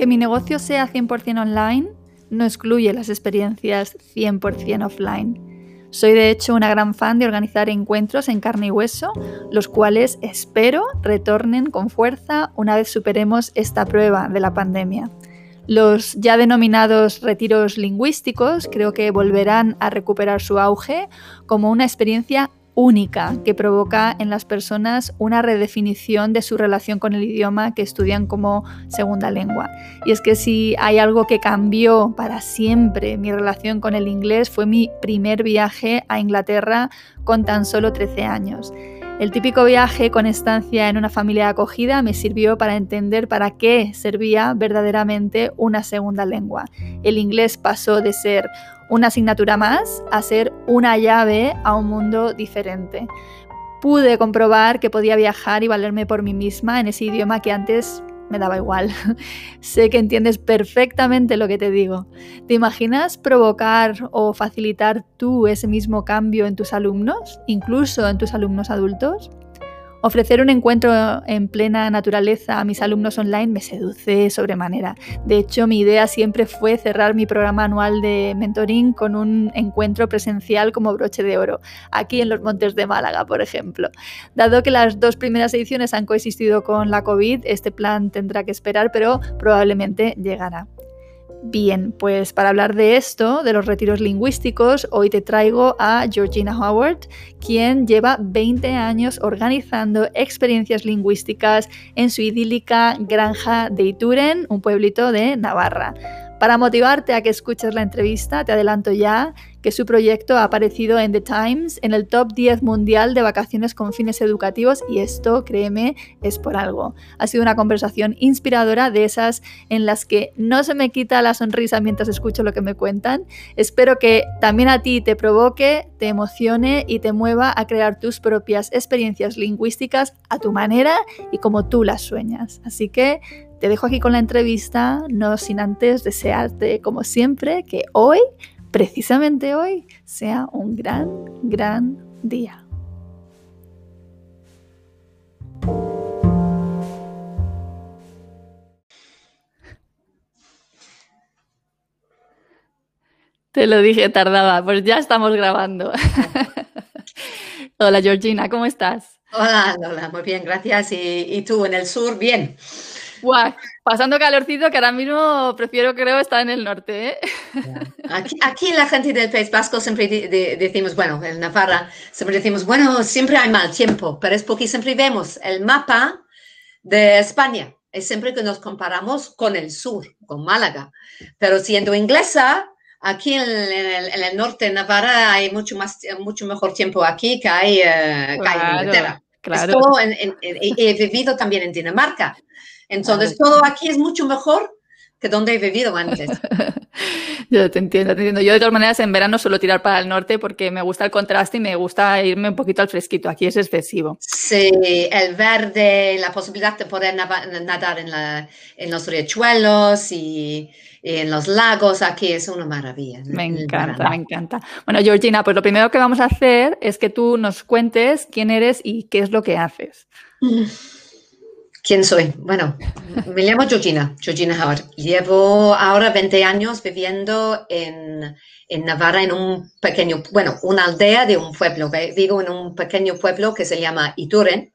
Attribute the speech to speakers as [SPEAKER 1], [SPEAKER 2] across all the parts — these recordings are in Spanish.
[SPEAKER 1] Que mi negocio sea 100% online no excluye las experiencias 100% offline. Soy de hecho una gran fan de organizar encuentros en carne y hueso, los cuales espero retornen con fuerza una vez superemos esta prueba de la pandemia. Los ya denominados retiros lingüísticos creo que volverán a recuperar su auge como una experiencia única que provoca en las personas una redefinición de su relación con el idioma que estudian como segunda lengua. Y es que si hay algo que cambió para siempre mi relación con el inglés fue mi primer viaje a Inglaterra con tan solo 13 años. El típico viaje con estancia en una familia acogida me sirvió para entender para qué servía verdaderamente una segunda lengua. El inglés pasó de ser una asignatura más a ser una llave a un mundo diferente. Pude comprobar que podía viajar y valerme por mí misma en ese idioma que antes me daba igual. sé que entiendes perfectamente lo que te digo. ¿Te imaginas provocar o facilitar tú ese mismo cambio en tus alumnos, incluso en tus alumnos adultos? Ofrecer un encuentro en plena naturaleza a mis alumnos online me seduce sobremanera. De hecho, mi idea siempre fue cerrar mi programa anual de mentoring con un encuentro presencial como broche de oro, aquí en los Montes de Málaga, por ejemplo. Dado que las dos primeras ediciones han coexistido con la COVID, este plan tendrá que esperar, pero probablemente llegará. Bien, pues para hablar de esto, de los retiros lingüísticos, hoy te traigo a Georgina Howard, quien lleva 20 años organizando experiencias lingüísticas en su idílica granja de Ituren, un pueblito de Navarra. Para motivarte a que escuches la entrevista, te adelanto ya que su proyecto ha aparecido en The Times en el top 10 mundial de vacaciones con fines educativos y esto, créeme, es por algo. Ha sido una conversación inspiradora de esas en las que no se me quita la sonrisa mientras escucho lo que me cuentan. Espero que también a ti te provoque, te emocione y te mueva a crear tus propias experiencias lingüísticas a tu manera y como tú las sueñas. Así que te dejo aquí con la entrevista, no sin antes desearte, como siempre, que hoy, precisamente hoy, sea un gran, gran día. Te lo dije, tardaba, pues ya estamos grabando. Hola Georgina, ¿cómo estás?
[SPEAKER 2] Hola, hola, muy bien, gracias. ¿Y, ¿Y, tú en el sur? Bien.
[SPEAKER 1] Guau, pasando calorcito que ahora mismo prefiero, creo, estar en el norte. ¿eh?
[SPEAKER 2] Aquí, aquí, la gente del País Vasco siempre decimos, bueno, en Navarra siempre decimos, bueno, siempre hay mal tiempo, pero es porque siempre vemos el mapa de España. Es siempre que nos comparamos con el sur, con Málaga. Pero siendo inglesa, aquí en el, en el norte de Navarra hay mucho, más, mucho mejor tiempo aquí que hay, eh, que hay en Inglaterra. Claro. En, en, he vivido también en Dinamarca. Entonces, todo aquí es mucho mejor que donde he vivido antes.
[SPEAKER 1] Yo te entiendo, te entiendo. Yo de todas maneras en verano suelo tirar para el norte porque me gusta el contraste y me gusta irme un poquito al fresquito. Aquí es excesivo.
[SPEAKER 2] Sí, el verde, la posibilidad de poder nadar en, la, en los riachuelos y, y, en los lagos, aquí es una maravilla.
[SPEAKER 1] Me encanta, me encanta. Bueno, Georgina, pues lo primero que vamos a hacer es que tú nos cuentes quién eres y qué es lo que haces.
[SPEAKER 2] ¿Quién soy? Bueno, me llamo Georgina, Georgina Howard. Llevo ahora 20 años viviendo en, en, Navarra, en un pequeño, bueno, una aldea de un pueblo. Vivo en un pequeño pueblo que se llama Ituren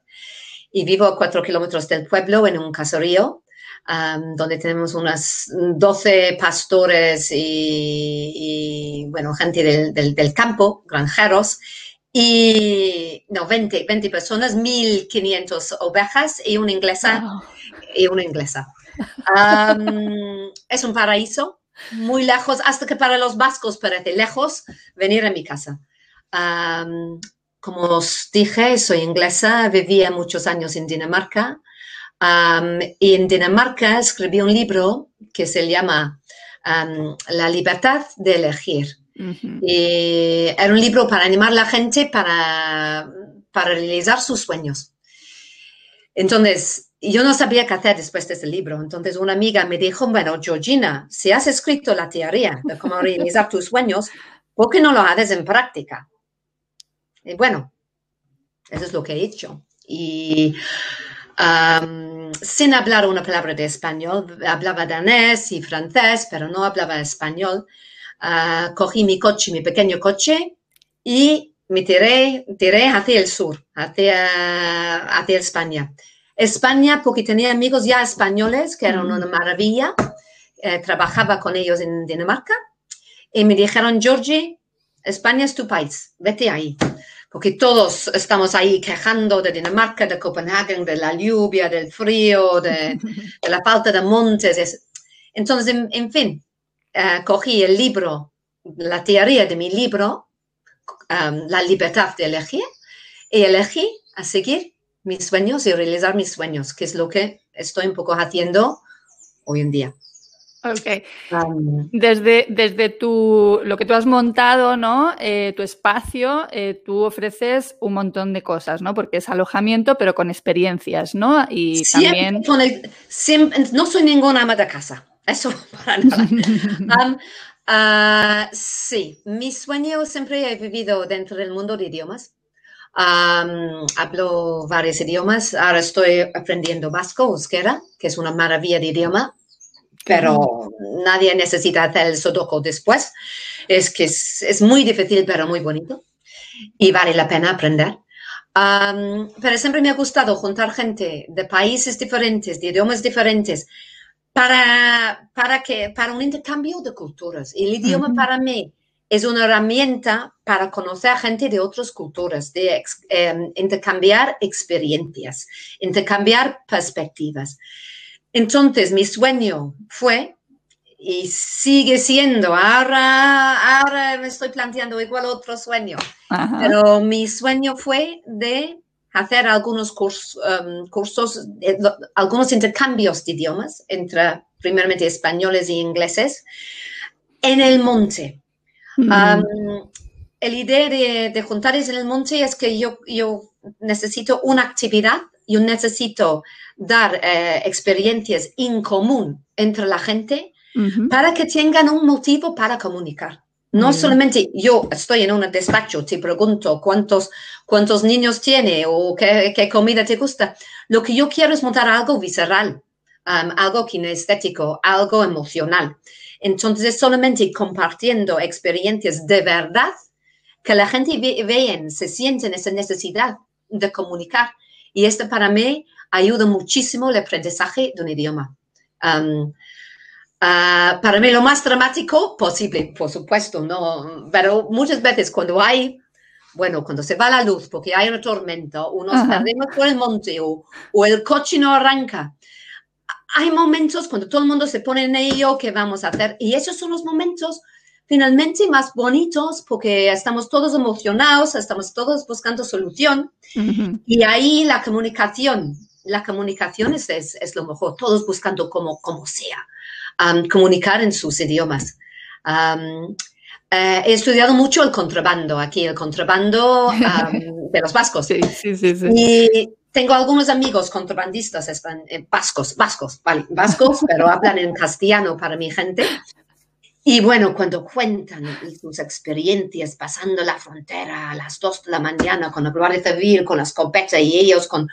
[SPEAKER 2] y vivo a cuatro kilómetros del pueblo en un caserío um, donde tenemos unas 12 pastores y, y bueno, gente del, del, del campo, granjeros y no, 20, 20 personas, 1.500 ovejas y una inglesa. Y una inglesa. Um, es un paraíso, muy lejos, hasta que para los vascos parece lejos venir a mi casa. Um, como os dije, soy inglesa, vivía muchos años en Dinamarca. Um, y en Dinamarca escribí un libro que se llama La libertad de elegir. Y era un libro para animar a la gente para, para realizar sus sueños. Entonces, yo no sabía qué hacer después de ese libro. Entonces, una amiga me dijo, bueno, Georgina, si has escrito la teoría de cómo realizar tus sueños, ¿por qué no lo haces en práctica? Y bueno, eso es lo que he hecho. Y sin hablar una palabra de español, hablaba danés y francés, pero no hablaba español. Ah, cogí mi coche, mi pequeño coche, y me tiré, tiré hacia el sur, hacia, hacia España. España, porque tenía amigos ya españoles, que eran una maravilla. Eh, trabajaba con ellos en Dinamarca y me dijeron, Georgie, España es tu país, vete ahí porque todos estamos ahí quejando de Dinamarca, de Copenhague, de la lluvia, del frío, de, la falta de montes. Entonces, en, fin, eh, cogí el libro, la teoría de mi libro, um, La libertad de elegir, y elegí a seguir mis sueños y realizar mis sueños, que es lo que estoy un poco haciendo hoy en día.
[SPEAKER 1] Ok. Desde, desde tu, lo que tú has montado, ¿no? Eh, tu espacio, eh, tú ofreces un montón de cosas, ¿no? Porque es alojamiento, pero con experiencias, ¿no? Y también...
[SPEAKER 2] no soy ninguna ama de casa, eso para nada. Ah, sí, mi sueño siempre he vivido dentro del mundo de idiomas. hablo varios idiomas, ahora estoy aprendiendo vasco, euskera, que es una maravilla de idioma pero nadie necesita hacer el sudoku después. Es que es, muy difícil, pero muy bonito y vale la pena aprender. pero siempre me ha gustado juntar gente de países diferentes, de idiomas diferentes, para, para, que, para un intercambio de culturas. El idioma para mí es una herramienta para conocer a gente de otras culturas, de em, intercambiar experiencias, intercambiar perspectivas. Entonces, mi sueño fue y sigue siendo, ahora, ahora me estoy planteando igual otro sueño, pero mi sueño fue de hacer algunos um, cursos, eh, algunos intercambios de idiomas entre primeramente españoles y ingleses en el monte. Mm. Um, el idea de, de juntarles en el monte es que yo, yo necesito una actividad yo necesito dar eh, experiencias en común entre la gente para que tengan un motivo para comunicar. No solamente yo estoy en un despacho, te pregunto cuántos, cuántos niños tiene o qué, qué, comida te gusta. Lo que yo quiero es montar algo visceral, um, algo kinestético, algo emocional. Entonces es solamente compartiendo experiencias de verdad que la gente ve, vean, se sienten esa necesidad de comunicar y esto para mí ayuda muchísimo el aprendizaje de un idioma. Um, ah, para mí lo más dramático posible, por supuesto, ¿no? Pero muchas veces cuando hay, bueno, cuando se va la luz porque hay una tormenta, o nos perdemos por el monte, o, o, el coche no arranca, hay momentos cuando todo el mundo se pone en ello, ¿qué vamos a hacer? Y esos son los momentos finalmente más bonitos porque estamos todos emocionados, estamos todos buscando solución y ahí la comunicación, la comunicación es, es, lo mejor, todos buscando como, como sea, um, comunicar en sus idiomas. Um, eh, he estudiado mucho el contrabando aquí, el contrabando um, de los vascos. Sí, sí, sí, y tengo algunos amigos contrabandistas están, eh, vascos, vascos, vale, vascos, pero hablan en castellano para mi gente. Y bueno, cuando cuentan sus experiencias pasando la frontera a las dos de la mañana con la Guardia Civil, con la escopeta y ellos con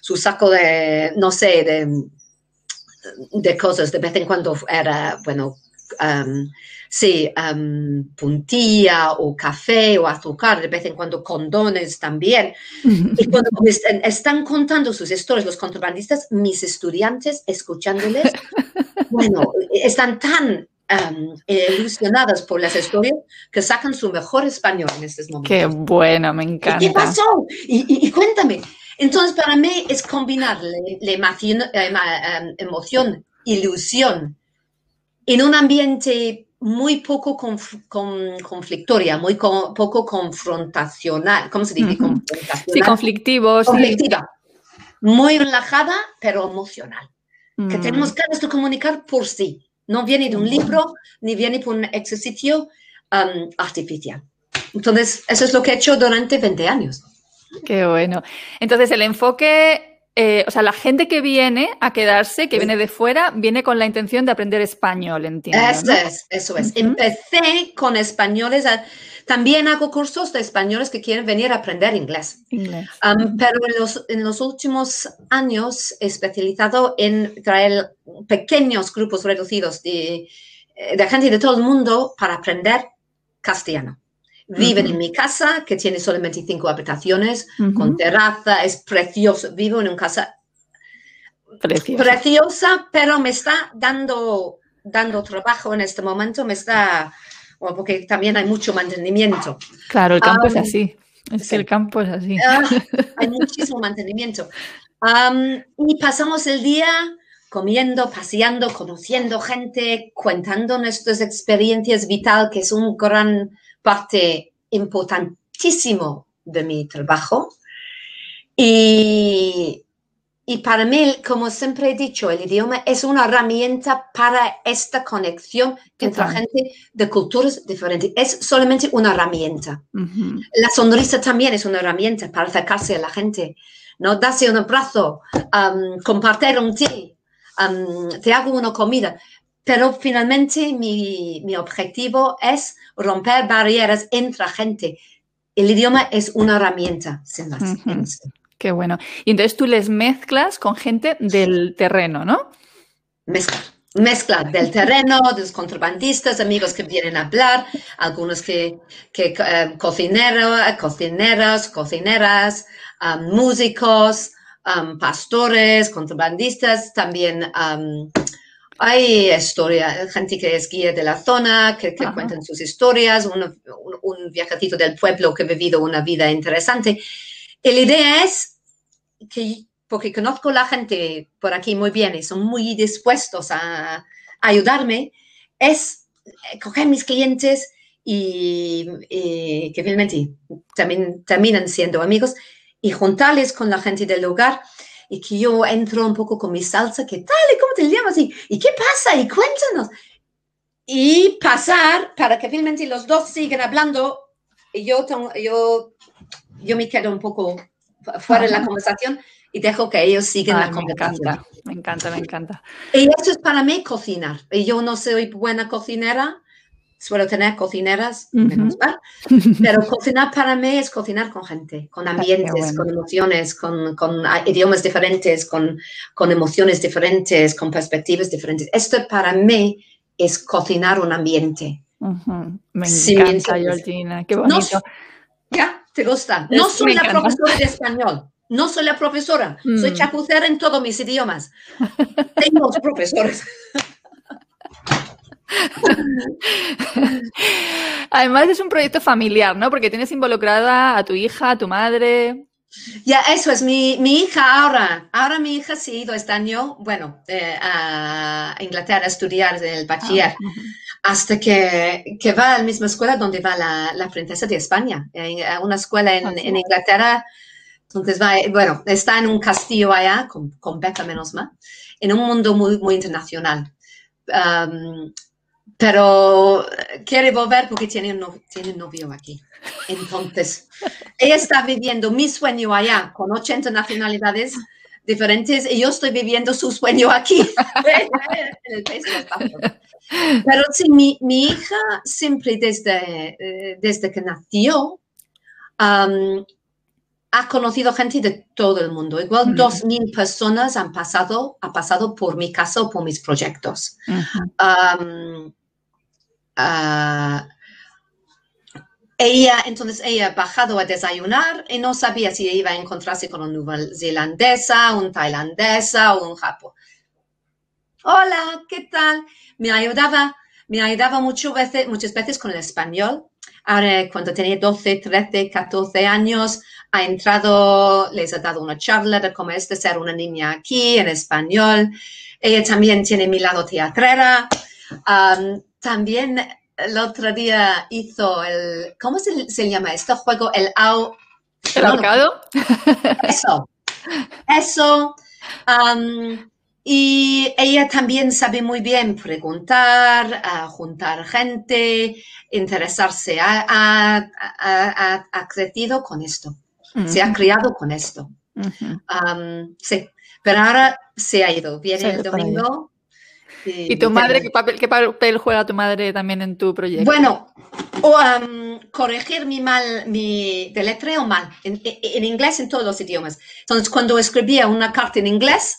[SPEAKER 2] su saco de, no sé, de, de cosas, de vez en cuando era, bueno, um, sí, um, puntilla o café o azúcar, de vez en cuando condones también. Y cuando están contando sus historias los contrabandistas, mis estudiantes, escuchándoles, bueno, están tan um, ilusionadas por las historias que sacan su mejor español en estos momentos.
[SPEAKER 1] Qué bueno, me encanta.
[SPEAKER 2] ¿Qué pasó? Y, cuéntame. Entonces, para mí es combinar la, emoción, emoción, ilusión, en un ambiente muy poco conflictoria, muy poco confrontacional. ¿Cómo se dice?
[SPEAKER 1] Sí, conflictivo.
[SPEAKER 2] Conflictiva. Muy relajada, pero emocional. Que mm. tenemos ganas de comunicar por sí. No viene de un libro, ni viene por un ejercicio um, artificial. Entonces, eso es lo que he hecho durante 20 años.
[SPEAKER 1] Qué bueno. Entonces, el enfoque eh, o sea, la gente que viene a quedarse, que viene de fuera, viene con la intención de aprender español, entiendo.
[SPEAKER 2] Eso es, eso es. Empecé con españoles. también hago cursos de españoles que quieren venir a aprender inglés. pero en los, en los últimos años he especializado en traer pequeños grupos reducidos de, de gente de todo el mundo para aprender castellano. Viven en mi casa, que tiene solamente cinco habitaciones, con terraza, es precioso. Vivo en una casa preciosa, pero me está dando, dando trabajo en este momento, me está, porque también hay mucho mantenimiento.
[SPEAKER 1] Claro, el campo es así. Es que el campo es así.
[SPEAKER 2] Ah, hay muchísimo mantenimiento. y pasamos el día comiendo, paseando, conociendo gente, contando nuestras experiencias vital, que es un gran parte importantísimo de mi trabajo. Y, y para mí, como siempre he dicho, el idioma es una herramienta para esta conexión entre gente de culturas diferentes. Es solamente una herramienta. La sonrisa también es una herramienta para acercarse a la gente. ¿no? Darse un abrazo, um, compartir un té, um, te hago una comida. Pero finalmente mi, mi objetivo es romper barreras entre gente. El idioma es una herramienta, sin más.
[SPEAKER 1] Qué bueno. Y entonces tú les mezclas con gente del terreno, ¿no?
[SPEAKER 2] Mezcla. Mezcla del terreno, de los contrabandistas, amigos que vienen a hablar, algunos que, que eh, cocineros, cocineras, cocineras, um, músicos, um, pastores, contrabandistas, también um, hay historia, gente que es guía de la zona, que, cuentan sus historias, un, un, viajecito del pueblo que ha vivido una vida interesante. Y la idea es que, porque conozco la gente por aquí muy bien y son muy dispuestos a, ayudarme, es coger mis clientes y, que finalmente también terminan siendo amigos y juntarles con la gente del lugar y que yo entro un poco con mi salsa, ¿qué tal? ¿Y cómo te llamas? ¿Y, ¿y qué pasa? Y cuéntanos. Y pasar para que finalmente los dos sigan hablando y yo, yo, yo me quedo un poco fuera de la conversación y dejo que ellos sigan la conversación.
[SPEAKER 1] Me encanta, me encanta,
[SPEAKER 2] Y eso es para mí cocinar. Y yo no soy buena cocinera, suelo tener cocineras, menos mal, pero cocinar para mí es cocinar con gente, con ambientes, con emociones, con, con, idiomas diferentes, con, con, emociones diferentes, con perspectivas diferentes. Esto para mí es cocinar un ambiente.
[SPEAKER 1] Me encanta, Georgina, qué bonito.
[SPEAKER 2] ya, te gusta. No soy la profesora de español. No soy la profesora, soy mm. chapucera en todos mis idiomas. Tengo profesores.
[SPEAKER 1] Además es un proyecto familiar, ¿no? Porque tienes involucrada a tu hija, a tu madre.
[SPEAKER 2] Ya, eso es. Mi, hija ahora, ahora mi hija se ha ido este año, bueno, eh, a Inglaterra a estudiar el bachiller, ah, hasta que, va a la misma escuela donde va la, princesa de España, a una escuela en, ah, Inglaterra. Entonces va, bueno, está en un castillo allá, con, con beca menos mal, en un mundo muy, muy internacional. Um, pero quiere volver porque tiene un, tiene novio aquí. Entonces, ella está viviendo mi sueño allá con 80 nacionalidades diferentes y yo estoy viviendo su sueño aquí. Pero sí, mi, mi, hija siempre desde, eh, desde que nació ha conocido gente de todo el mundo. Igual dos mil personas han pasado, ha pasado por mi casa o por mis proyectos. Ah, ella, entonces ella ha bajado a desayunar y no sabía si iba a encontrarse con una zelandesa, un tailandesa o un japo. Hola, ¿qué tal? Me ayudaba, me ayudaba mucho veces, muchas veces con el español. Ahora, cuando tenía 12, 13, 14 años, ha entrado, les ha dado una charla de cómo es de ser una niña aquí en español. Ella también tiene mi lado teatrera también el otro día hizo el, ¿cómo se, se llama este juego? El au...
[SPEAKER 1] ¿El ahorcado?
[SPEAKER 2] Eso, eso. y ella también sabe muy bien preguntar, a juntar gente, interesarse. Ha, ha- ha- crecido con esto, se ha criado con esto. Sí, pero ahora se ha ido. Viene el
[SPEAKER 1] ido ¿Y tu madre, qué papel, qué papel juega tu madre también en tu proyecto?
[SPEAKER 2] Bueno, o, am, corregir mi mal, mi deletreo mal, en, en- inglés en todos los idiomas. Entonces, cuando escribía una carta en inglés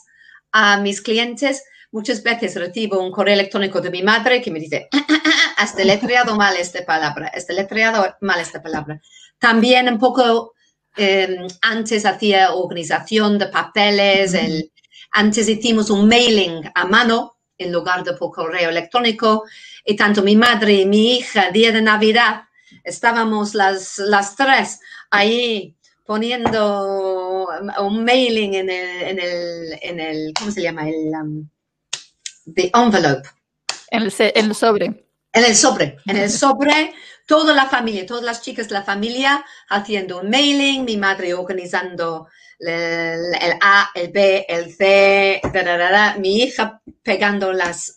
[SPEAKER 2] a mis clientes, muchas veces recibo un correo electrónico de mi madre que me dice, has deletreado mal esta palabra, has deletreado mal esta palabra. También un poco, eh, antes hacía organización de papeles, el, antes hicimos un mailing a mano en lugar de por correo electrónico. Y tanto mi madre y mi hija, día de Navidad, estábamos las, las tres ahí poniendo un mailing en el, en el, en el ¿cómo se llama? El um, the envelope,
[SPEAKER 1] En el, en el sobre.
[SPEAKER 2] en el sobre, en el sobre, toda la familia, todas las chicas de la familia haciendo un mailing, mi madre organizando el, el A, el B, el C, mi hija pegando las,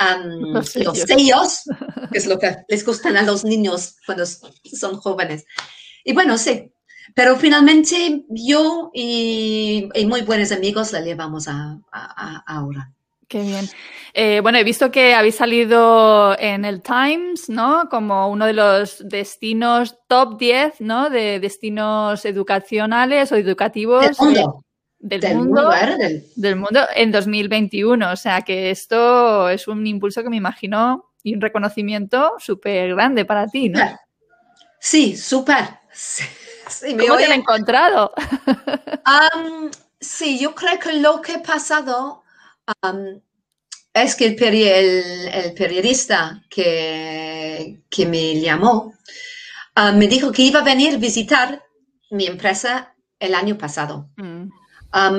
[SPEAKER 2] um,
[SPEAKER 1] Los
[SPEAKER 2] los
[SPEAKER 1] sellos.
[SPEAKER 2] que es lo que les gustan a los niños cuando son jóvenes. Y bueno, sí, pero finalmente yo y, y muy buenos amigos la llevamos a, a- a- ahora.
[SPEAKER 1] Qué bien. Eh, bueno, he visto que habéis salido en el Times, ¿no? Como uno de los destinos top 10, ¿no? De destinos educacionales o educativos
[SPEAKER 2] Del mundo,
[SPEAKER 1] del,
[SPEAKER 2] del
[SPEAKER 1] mundo,
[SPEAKER 2] mundo. Del-
[SPEAKER 1] del mundo en 2021. O sea que esto es un impulso que me imagino y un reconocimiento súper grande para ti, ¿no?
[SPEAKER 2] Sí, súper. Sí, sí, me
[SPEAKER 1] ¿Cómo te han encontrado?
[SPEAKER 2] Sí, yo creo que lo que ha pasado es que el, peri- el- el periodista que, que me llamó me dijo que iba a venir a visitar mi empresa el año pasado,
[SPEAKER 1] Mm,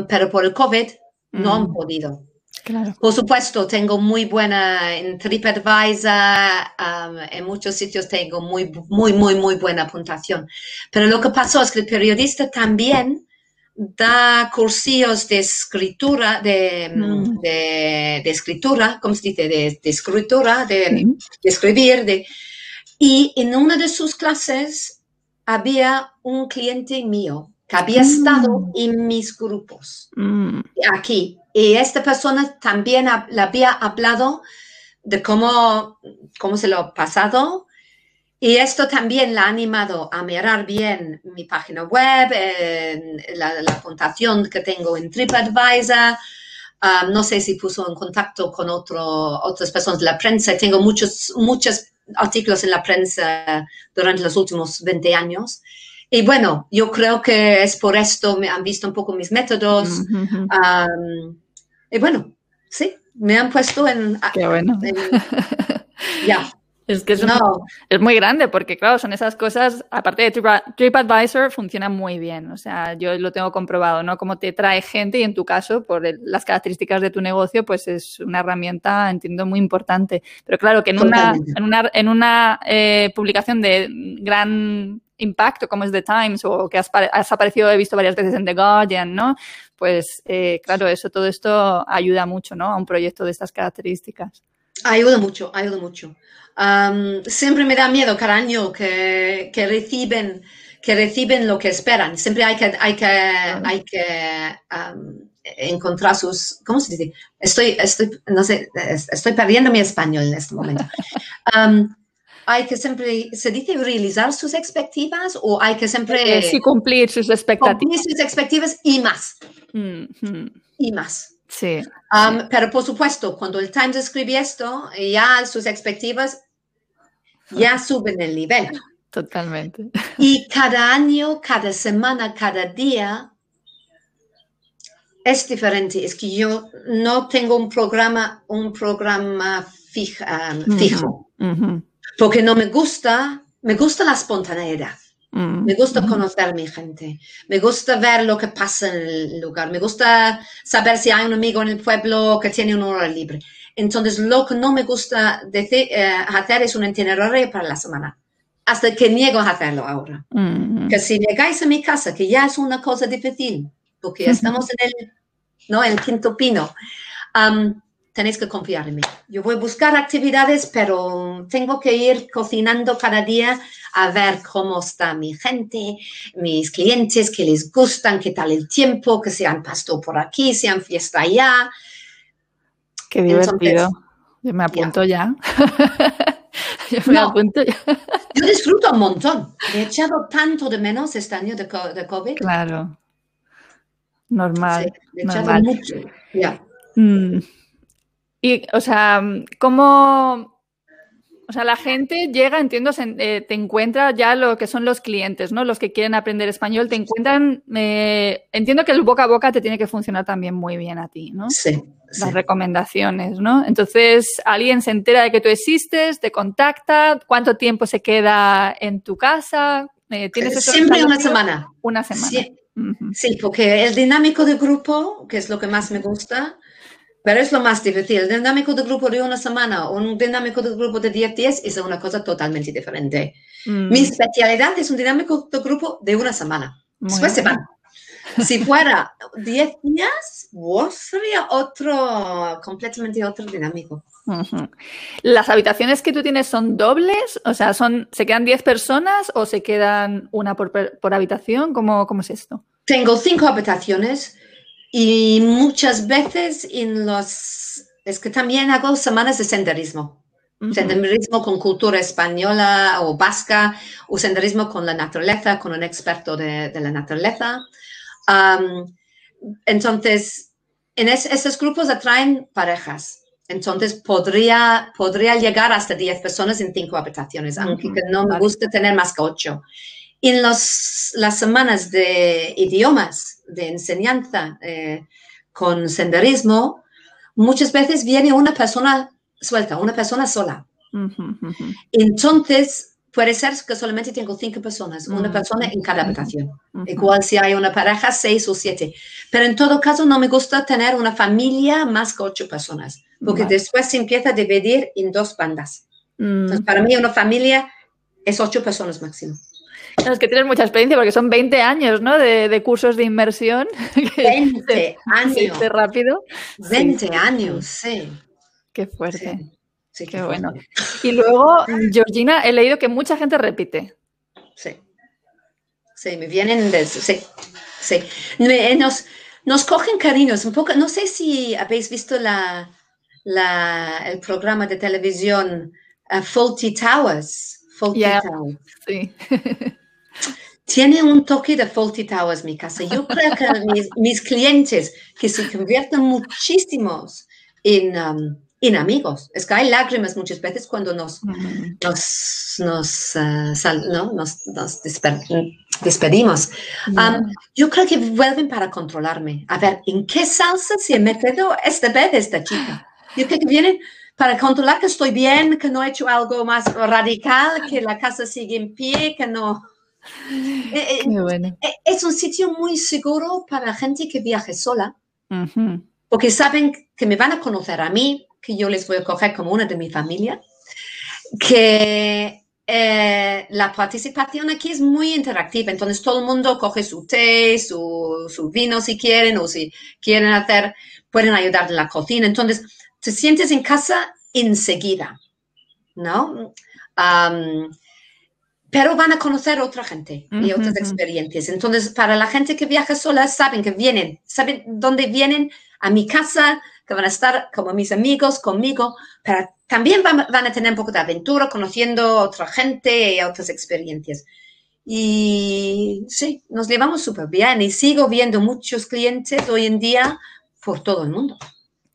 [SPEAKER 2] pero por el COVID no han
[SPEAKER 1] Mm.
[SPEAKER 2] podido.
[SPEAKER 1] claro.
[SPEAKER 2] Por supuesto, tengo muy buena en TripAdvisor, um, en muchos sitios tengo muy, muy, muy, muy buena puntuación. Pero lo que pasó es que el periodista también da cursillos de escritura, de,
[SPEAKER 1] Mm.
[SPEAKER 2] de, de escritura, ¿cómo se dice? De, de escritura, de,
[SPEAKER 1] Sí.
[SPEAKER 2] de escribir. De, y en una de sus clases había un cliente mío que había
[SPEAKER 1] Mm.
[SPEAKER 2] estado en mis grupos
[SPEAKER 1] Mm,
[SPEAKER 2] aquí. Y esta persona también le había hablado de cómo, cómo se lo ha pasado. Y esto también la ha animado a mirar bien mi página web, eh, la, la puntuación que tengo en TripAdvisor. Ah, no sé si puso en contacto con otro, otras personas de la prensa. Tengo muchos, muchos artículos en la prensa durante los últimos 20 años. Y bueno, yo creo que es por esto, me han visto un poco mis métodos.
[SPEAKER 1] mm, mm, mm.
[SPEAKER 2] Am, y bueno, sí, me han puesto en...
[SPEAKER 1] Qué bueno.
[SPEAKER 2] en- ya,
[SPEAKER 1] Es que es, un-
[SPEAKER 2] no,
[SPEAKER 1] es muy grande porque, claro, son esas cosas, aparte de Trip- TripAdvisor, funciona muy bien. O sea, yo lo tengo comprobado, ¿no? Como te trae gente y en tu caso, por el- las características de tu negocio, pues es una herramienta, entiendo, muy importante. Pero claro, que en una, en una, en una eh, publicación de gran impacto como es The Times o que has, has aparecido, he visto varias veces en The Guardian, ¿no? Pues eh, claro, eso, todo esto ayuda mucho, ¿no? A un proyecto de estas características.
[SPEAKER 2] Ayuda mucho, ayuda mucho. Am, siempre me da miedo cada año que, que reciben que reciben lo que esperan. Siempre hay que, hay que, hay que am, encontrar sus, ¿cómo se dice? Estoy, estoy, no sé, es- estoy perdiendo mi español en este momento. Am, hay que siempre, ¿se dice realizar sus expectativas o hay que siempre
[SPEAKER 1] Eh, sí, cumplir sus expectativas.
[SPEAKER 2] cumplir sus expectativas y más,
[SPEAKER 1] Mm, mm,
[SPEAKER 2] y más?
[SPEAKER 1] Sí.
[SPEAKER 2] Um, pero por supuesto, cuando el Times escribe esto, ya sus expectativas ya suben el nivel.
[SPEAKER 1] Totalmente.
[SPEAKER 2] Y cada año, cada semana, cada día es diferente. Es que yo no tengo un programa, un programa fija- um, fijo, porque no me gusta, me gusta la espontaneidad.
[SPEAKER 1] Mm,
[SPEAKER 2] Me gusta conocer a mi gente, me gusta ver lo que pasa en el lugar, me gusta saber si hay un amigo en el pueblo que tiene una hora libre. Entonces, lo que no me gusta decir, eh, hacer es un itinerario para la semana. Hasta que niego a hacerlo ahora.
[SPEAKER 1] Mm.
[SPEAKER 2] Que si llegáis a mi casa, que ya es una cosa difícil, porque estamos en el, ¿no? el quinto pino, tenéis que confiar en mí. Yo voy a buscar actividades, pero tengo que ir cocinando cada día a ver cómo está mi gente, mis clientes, que les gustan, qué tal el tiempo, que se han pasado por aquí, se han fiesta allá.
[SPEAKER 1] Qué
[SPEAKER 2] Entonces,
[SPEAKER 1] divertido. Yo me apunto ya. Yo me
[SPEAKER 2] No.
[SPEAKER 1] apunto ya.
[SPEAKER 2] Yo disfruto un montón. He echado tanto de menos este año de COVID.
[SPEAKER 1] Claro. Normal.
[SPEAKER 2] Sí, he echado
[SPEAKER 1] normal.
[SPEAKER 2] mucho. Ya.
[SPEAKER 1] Mm. Y, o sea, ¿cómo...? O sea, la gente llega, entiendo, se- eh, te encuentra ya lo que son los clientes, ¿no? Los que quieren aprender español, te encuentran... eh, entiendo que el boca a boca te tiene que funcionar también muy bien a ti, ¿no?
[SPEAKER 2] Sí, sí.
[SPEAKER 1] Las recomendaciones, ¿no? Entonces, alguien se entera de que tú existes, te contacta, ¿cuánto tiempo se queda en tu casa? Eh, ¿Tienes eso
[SPEAKER 2] Siempre una semana.
[SPEAKER 1] Una semana.
[SPEAKER 2] Sí, sí, porque el dinámico de grupo, que es lo que más me gusta, pero es lo más difícil. El dinámico de grupo de una semana o un dinámico de grupo de 10 días es una cosa totalmente diferente.
[SPEAKER 1] Mm,
[SPEAKER 2] Mi especialidad es un dinámico de grupo de una semana.
[SPEAKER 1] muy
[SPEAKER 2] Después se
[SPEAKER 1] bien.
[SPEAKER 2] van. Si fuera 10 días, sería otro, completamente otro dinámico.
[SPEAKER 1] ¿Las habitaciones que tú tienes son dobles? O sea, son, ¿se quedan 10 personas o se quedan una por, per- por habitación? ¿Cómo, ¿Cómo es esto?
[SPEAKER 2] Tengo cinco habitaciones y muchas veces en los... Es que también hago semanas de senderismo.
[SPEAKER 1] Ujú.
[SPEAKER 2] Senderismo con cultura española o vasca, o senderismo con la naturaleza, con un experto de, de la naturaleza. Am, entonces, en es- esos grupos atraen parejas. Entonces, podría, podría llegar hasta 10 personas en cinco habitaciones, aunque
[SPEAKER 1] Ujú,
[SPEAKER 2] que no me gusta tener más que 8. En los, las semanas de idiomas, de enseñanza eh, con senderismo, muchas veces viene una persona suelta, una persona sola. Entonces, puede ser que solamente tengo cinco personas, una
[SPEAKER 1] Mm.
[SPEAKER 2] persona en cada habitación. Igual si hay una pareja, seis o siete. Pero en todo caso, no me gusta tener una familia más que ocho personas, porque
[SPEAKER 1] Vale.
[SPEAKER 2] después se empieza a dividir en dos bandas.
[SPEAKER 1] Mm.
[SPEAKER 2] Entonces, para mí, una familia es ocho personas máximo.
[SPEAKER 1] No, es que tienes mucha experiencia porque son 20 años, ¿no? De, de cursos de inmersión. que
[SPEAKER 2] 20
[SPEAKER 1] se
[SPEAKER 2] años.
[SPEAKER 1] rápido.
[SPEAKER 2] 20 años, sí.
[SPEAKER 1] Qué fuerte.
[SPEAKER 2] Sí, sí,
[SPEAKER 1] Qué
[SPEAKER 2] qué
[SPEAKER 1] bueno. Y luego, Georgina, he leído que mucha gente repite.
[SPEAKER 2] Sí. Sí, me vienen de... Sí, sí. Me- nos, nos cogen cariños un poco. No sé si habéis visto la, la, el programa de televisión uh, Faulty Towers. Faulty. Towers.
[SPEAKER 1] Sí.
[SPEAKER 2] Tiene un toque de Faulty Towers mi casa. Yo creo que mis, mis clientes que se convierten muchísimos en, um, en amigos. Es que hay lágrimas muchas veces cuando nos,
[SPEAKER 1] Mm.
[SPEAKER 2] nos, nos, eh, sal- ¿no? nos, nos despe- despedimos. Um, yo creo que vuelven para controlarme. A ver, ¿en qué salsa se ha metido esta vez esta chica? Yo creo que vienen para controlar que estoy bien, que no he hecho algo más radical, que la casa sigue en pie, que no... Eh, eh,
[SPEAKER 1] bueno.
[SPEAKER 2] eh, Es un sitio muy seguro para gente que viaje sola,
[SPEAKER 1] Ujú.
[SPEAKER 2] porque saben que me van a conocer a mí, que yo les voy a coger como una de mi familia, que eh, la participación aquí es muy interactiva, entonces todo el mundo coge su té, su, su vino si quieren, o si quieren hacer, pueden ayudar en la cocina, entonces te sientes en casa enseguida, ¿no? Am, pero van a conocer otra gente y otras experiencias. Entonces, para la gente que viaja sola, saben que vienen, saben dónde vienen a mi casa, que van a estar como mis amigos conmigo, pero también van, van a tener un poco de aventura conociendo a otra gente y otras experiencias. Y sí, nos llevamos súper bien y sigo viendo muchos clientes hoy en día por todo el mundo.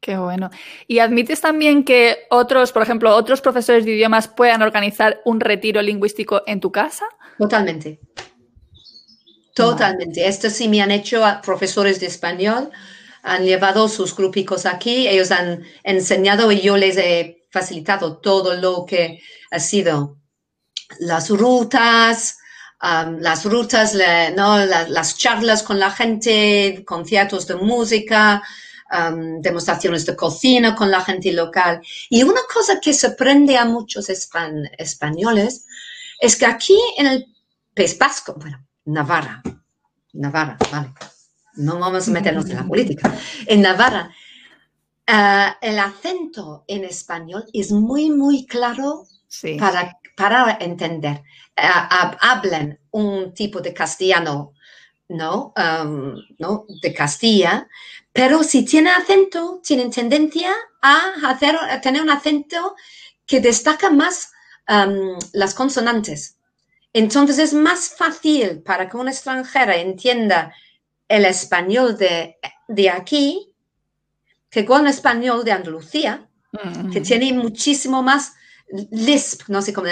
[SPEAKER 1] Qué bueno. ¿Y admites también que otros, por ejemplo, otros profesores de idiomas puedan organizar un retiro lingüístico en tu casa?
[SPEAKER 2] Totalmente. Totalmente. Esto sí me han hecho a profesores de español, han llevado sus grupicos aquí, ellos han enseñado y yo les he facilitado todo lo que ha sido las rutas, las rutas, la- ¿no? La- las charlas con la gente, conciertos de música, um, demostraciones de cocina con la gente local. Y una cosa que sorprende a muchos españoles es que aquí en el País Vasco, bueno, Navarra, Navarra, vale, no vamos a meternos en la política, en Navarra, uh, el acento en español es muy, muy claro para, para entender. Uh, hablan un tipo de castellano ¿no? Um, ¿no? De Castilla, pero si tiene acento, tienen tendencia a, hacer, a tener un acento que destaca más um, las consonantes. Entonces es más fácil para que una extranjera entienda el español de, de aquí que con el español de Andalucía, que tiene muchísimo más lisp, no sé cómo,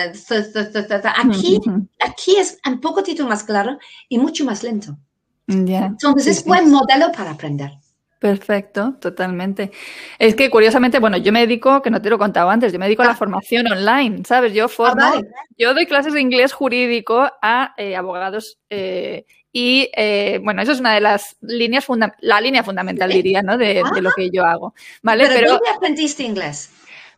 [SPEAKER 2] aquí, aquí es un poquitito más claro y mucho más lento. Entonces es buen modelo para aprender.
[SPEAKER 1] Perfecto, totalmente. Es que curiosamente, bueno, yo me dedico, que no te lo he contado antes, yo me dedico a la ah. formación online, ¿sabes? Yo formo, ah, yo doy clases de inglés jurídico a eh, abogados eh, y eh, bueno, eso es una de las líneas, la línea fundamental, diría, ¿no? De, de, lo ah. que yo hago, ¿vale?
[SPEAKER 2] Pero, ¿dónde aprendiste inglés?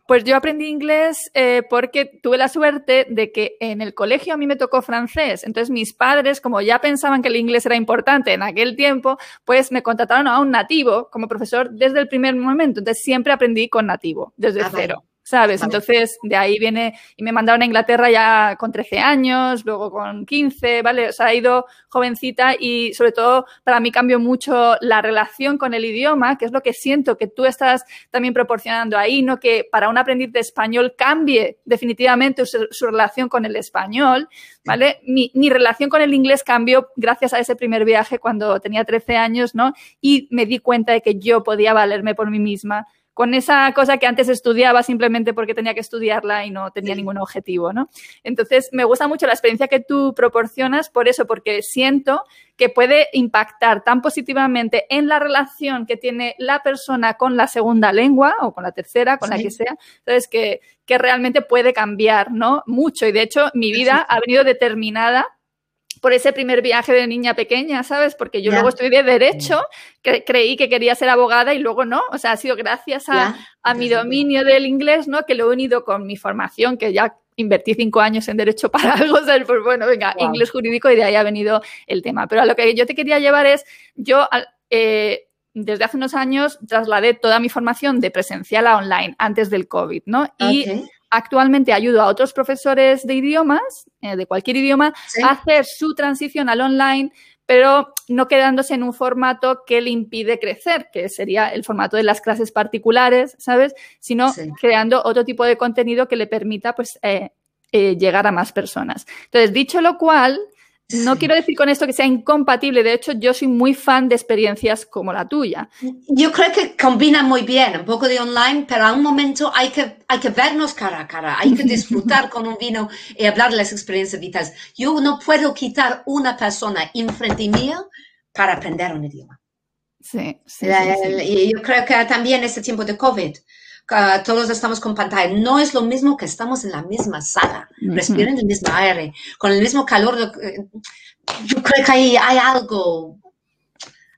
[SPEAKER 1] Pues yo aprendí inglés eh, porque tuve la suerte de que en el colegio a mí me tocó francés. Entonces mis padres, como ya pensaban que el inglés era importante en aquel tiempo, pues me contrataron a un nativo como profesor desde el primer momento. Entonces siempre aprendí con nativo, desde ah, cero. ¿Sabes? Entonces, de ahí viene, y me mandaron a Inglaterra ya con 13 años, luego con 15, ¿vale? O sea, ha ido jovencita y sobre todo para mí cambió mucho la relación con el idioma, que es lo que siento que tú estás también proporcionando ahí, ¿no? Que para un aprendiz de español cambie definitivamente su, relación con el español, ¿vale? Mi, mi, relación con el inglés cambió gracias a ese primer viaje cuando tenía 13 años, ¿no? Y me di cuenta de que yo podía valerme por mí misma con esa cosa que antes estudiaba simplemente porque tenía que estudiarla y no tenía ningún objetivo, ¿no? Entonces, me gusta mucho la experiencia que tú proporcionas por eso, porque siento que puede impactar tan positivamente en la relación que tiene la persona con la segunda lengua o con la tercera, con la que sea, entonces que, que realmente puede cambiar, ¿no? Mucho. Y de hecho, mi vida ha venido determinada por ese primer viaje de niña pequeña, ¿sabes? Porque yo luego estudié Derecho, que creí que quería ser abogada y luego no. O sea, ha sido gracias a, mi dominio del inglés, ¿no? Que lo he unido con mi formación, que ya invertí cinco años en Derecho para algo, ¿sabes? Pues bueno, venga, inglés jurídico y de ahí ha venido el tema. Pero a lo que yo te quería llevar es, yo... Eh, desde hace unos años trasladé toda mi formación de presencial a online antes del COVID, ¿no? Y actualmente ayudo a otros profesores de idiomas, eh, de cualquier idioma, a hacer su transición al online, pero no quedándose en un formato que le impide crecer, que sería el formato de las clases particulares, ¿sabes? Sino creando otro tipo de contenido que le permita, pues, eh, eh, llegar a más personas. Entonces, dicho lo cual, no quiero decir con esto que sea incompatible, de hecho yo soy muy fan de experiencias como la tuya.
[SPEAKER 2] Yo creo que combina muy bien, un poco de online, pero a un momento hay que, hay que vernos cara a cara, hay que disfrutar con un vino y hablar de las experiencias vitales. Yo no puedo quitar una persona enfrente mía para aprender un idioma.
[SPEAKER 1] Sí, sí,
[SPEAKER 2] Y yo creo que también este tiempo de COVID, todos estamos con pantalla. No es lo mismo que estamos en la misma sala, respiran el mismo aire, con el mismo calor. yo creo que hay, hay algo,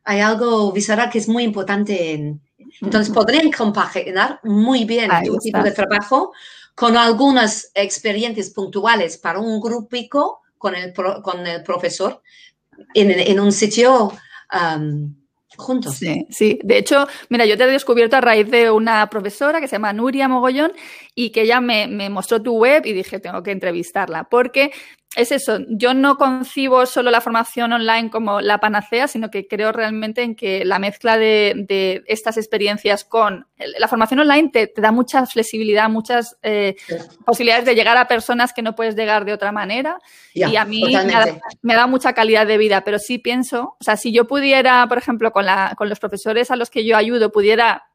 [SPEAKER 2] hay algo visceral que es muy importante. entonces, podrían compaginar muy bien tu tipo de trabajo con algunas experiencias puntuales para un grupo con el, con el profesor en, en un sitio um, juntos.
[SPEAKER 1] Sí, sí. De hecho, mira, yo te he descubierto a raíz de una profesora que se llama Nuria Mogollón y que ella me, me mostró tu web y dije, tengo que entrevistarla, porque es eso, yo no concibo solo la formación online como la panacea, sino que creo realmente en que la mezcla de, estas experiencias con la formación online te, da mucha flexibilidad, muchas eh, posibilidades de llegar a personas que no puedes llegar de otra manera. y a mí me da, mucha calidad de vida, pero sí pienso, o sea, si yo pudiera, por ejemplo, con, la, con los profesores a los que yo ayudo, pudiera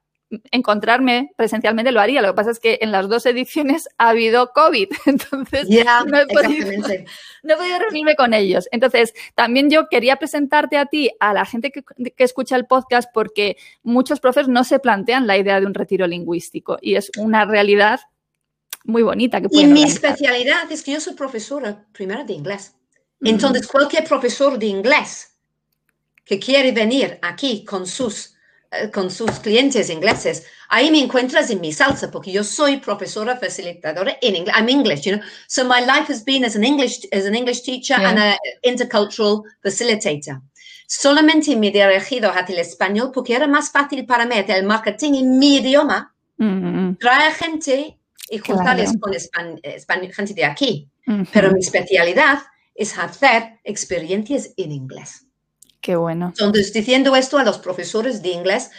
[SPEAKER 1] encontrarme presencialmente lo haría. Lo que pasa es que en las dos ediciones ha habido COVID, entonces no, he podido, no, he podido, reunirme con ellos. Entonces, también yo quería presentarte a ti, a la gente que, escucha el podcast, porque muchos profes no se plantean la idea de un retiro lingüístico y es una realidad muy bonita. Que
[SPEAKER 2] y mi especialidad es que yo soy profesora primero de inglés. Entonces, cualquier profesor de inglés que quiere venir aquí con sus con sus clientes ingleses, ahí me encuentras en mi salsa, porque yo soy profesora facilitadora en inglés. I'm English, you know. So my life has been as an English as an English teacher
[SPEAKER 1] Yeah.
[SPEAKER 2] and an intercultural facilitator. Solamente me he dirigido hacia el español porque era más fácil para mí hacer el marketing en mi idioma,
[SPEAKER 1] Mm, mm,
[SPEAKER 2] traer gente y juntarles
[SPEAKER 1] Claro.
[SPEAKER 2] con espan- espan- gente de aquí.
[SPEAKER 1] mm,
[SPEAKER 2] Pero
[SPEAKER 1] mm.
[SPEAKER 2] mi especialidad es hacer experiencias en inglés.
[SPEAKER 1] Qué bueno.
[SPEAKER 2] Entonces, diciendo esto a los profesores de inglés,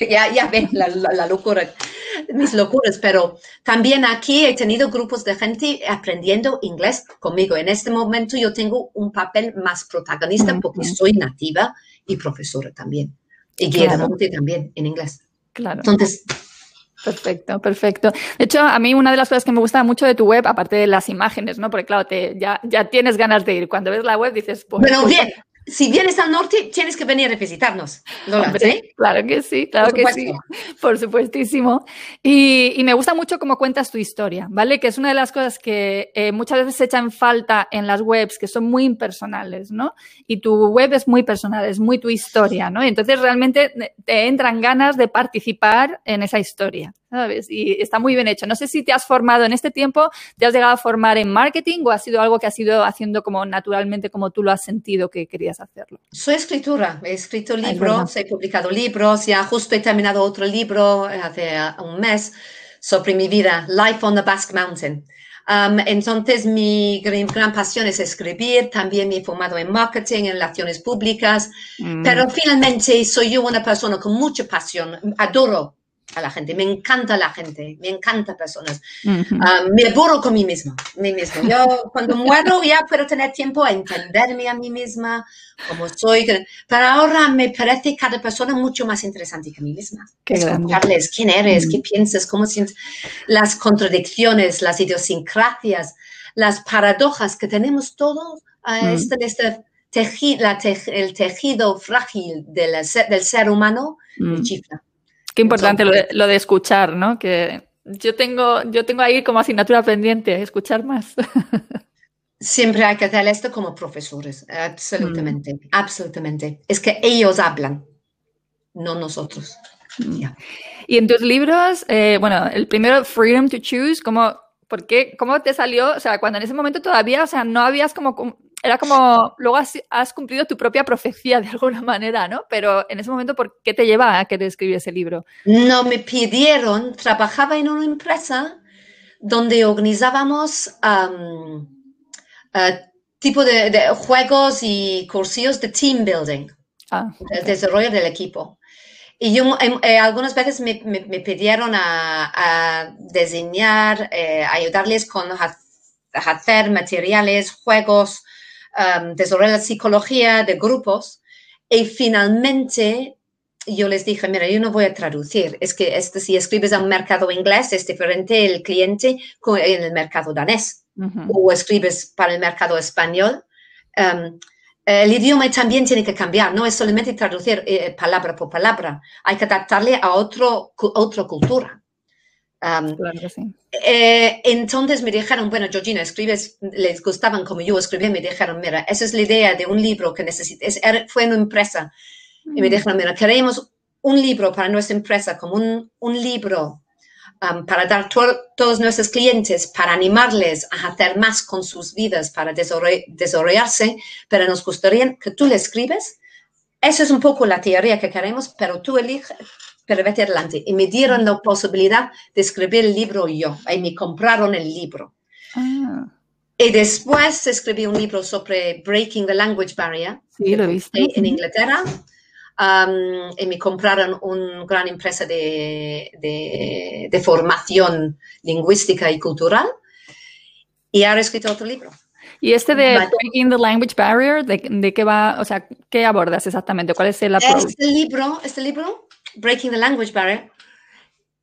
[SPEAKER 2] ya, ya ven la, la- la locura, mis locuras, pero también aquí he tenido grupos de gente aprendiendo inglés conmigo. En este momento yo tengo un papel más protagonista porque
[SPEAKER 1] Ujú.
[SPEAKER 2] soy nativa y profesora también. Y guía de monte también en inglés.
[SPEAKER 1] Claro.
[SPEAKER 2] Entonces,
[SPEAKER 1] Perfecto, perfecto. De hecho, a mí una de las cosas que me gusta mucho de tu web, aparte de las imágenes, ¿no? Porque claro, te, ya, ya tienes ganas de ir. Cuando ves la web dices, pues...
[SPEAKER 2] bueno,
[SPEAKER 1] pues,
[SPEAKER 2] bien, si vienes al norte, tienes que venir a visitarnos. Lola,
[SPEAKER 1] Hombre,
[SPEAKER 2] ¿sí?
[SPEAKER 1] Claro que sí, claro
[SPEAKER 2] Por
[SPEAKER 1] que sí, por supuestísimo. Y, y me gusta mucho cómo cuentas tu historia, ¿vale? Que es una de las cosas que eh, muchas veces se echa en falta en las webs, que son muy impersonales, ¿no? Y tu web es muy personal, es muy tu historia, ¿no? Y entonces realmente te entran ganas de participar en esa historia, ¿sabes? Y está muy bien hecho. No sé si te has formado en este tiempo, te has llegado a formar en marketing o ha sido algo que has ido haciendo como naturalmente, como tú lo has sentido que querías hacerlo.
[SPEAKER 2] Soy escritora, he escrito libros, he publicado libros, ya justo he terminado otro libro hace uh, un mes sobre mi vida, Life on the Basque Mountain. Um, entonces, mi gran, gran pasión es escribir, también me he formado en marketing, en relaciones públicas,
[SPEAKER 1] Mm.
[SPEAKER 2] pero finalmente soy yo una persona con mucha pasión, adoro a la gente, me encanta la gente, me encanta personas. Ah, me aburro con mí misma, mí misma. Yo cuando muero ya puedo tener tiempo a entenderme a mí misma, como soy. Pero ahora me parece cada persona mucho más interesante que mí misma.
[SPEAKER 1] Qué.
[SPEAKER 2] Escucharles quién eres, qué piensas, cómo sientes, las contradicciones, las idiosincrasias, las paradojas que tenemos todos este, este teji- la tej- el tejido frágil del ser, del ser humano me chifla.
[SPEAKER 1] Qué importante lo de, lo de escuchar, ¿no? Que yo tengo, yo tengo ahí como asignatura pendiente, escuchar más.
[SPEAKER 2] Siempre hay que hacer esto como profesores, absolutamente, absolutamente. Es que ellos hablan, no nosotros. Ya.
[SPEAKER 1] Y en tus libros, eh, bueno, el primero, Freedom to Choose, ¿cómo, por qué, ¿cómo te salió? O sea, cuando en ese momento todavía, o sea, no habías como- era como, luego has, has cumplido tu propia profecía de alguna manera, ¿no? Pero en ese momento, ¿por qué te lleva a querer escribir ese libro?
[SPEAKER 2] No me pidieron, trabajaba en una empresa donde organizábamos am, eh, tipo de, de juegos y cursillos de team building.
[SPEAKER 1] Ah,
[SPEAKER 2] el desarrollo del equipo. Y yo em, eh, algunas veces me, me- me pidieron a, a diseñar, eh, ayudarles con ha- hacer materiales, juegos, um, desarrollar la psicología de grupos. Y finalmente yo les dije, mira, yo no voy a traducir. Es que este, si escribes a un mercado inglés es diferente el cliente en el mercado danés o escribes para el mercado español, um, el idioma también tiene que cambiar, no es solamente traducir eh, palabra por palabra, hay que adaptarle a otro, cu- otra cultura. Um,
[SPEAKER 1] Claro que sí.
[SPEAKER 2] eh, entonces me dijeron, bueno, Georgina, escribes, les gustaban como yo escribía, me dijeron, mira, esa es la idea de un libro que necesitas, fue una empresa, y me dijeron, mira, queremos un libro para nuestra empresa, como un, un libro um, para dar to- todos nuestros clientes, para animarles a hacer más con sus vidas, para desarroll- desarrollarse, pero nos gustaría que tú le escribes. Esa es un poco la teoría que queremos, pero tú eliges, pero vete adelante. Y me dieron la posibilidad de escribir el libro yo, y me compraron el libro.
[SPEAKER 1] Ah,
[SPEAKER 2] Y después escribí un libro sobre Breaking the Language Barrier
[SPEAKER 1] sí, lo he visto.
[SPEAKER 2] en Inglaterra um, y me compraron una gran empresa de, de- de formación lingüística y cultural y ahora he escrito otro libro.
[SPEAKER 1] Y este de
[SPEAKER 2] Vale.
[SPEAKER 1] Breaking the Language Barrier, ¿de, de qué va? O sea, ¿qué abordas exactamente? ¿Cuál es el approach?
[SPEAKER 2] Este libro, este libro, Breaking the Language Barrier,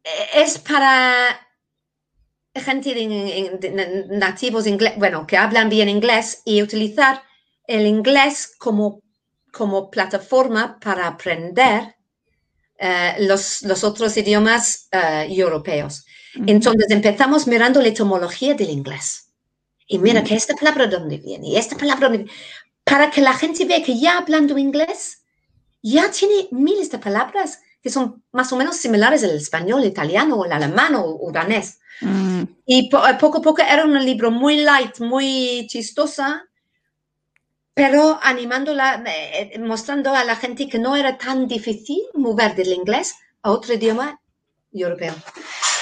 [SPEAKER 2] eh, es para gente de- de- de- nativos inglés, bueno, que hablan bien inglés y utilizar el inglés como, como plataforma para aprender eh, los, los otros idiomas eh, europeos. Entonces empezamos mirando la etimología del inglés. Y mira que esta palabra de dónde viene y esta palabra dónde viene. Para que la gente vea que ya hablando inglés ya tiene miles de palabras que son más o menos similares al español, italiano, el alemán o, danés. Mm. Y eh, poco a poco era un libro muy light, muy chistosa, pero animándola, eh, mostrando a la gente que no era tan difícil mover del inglés a otro idioma europeo.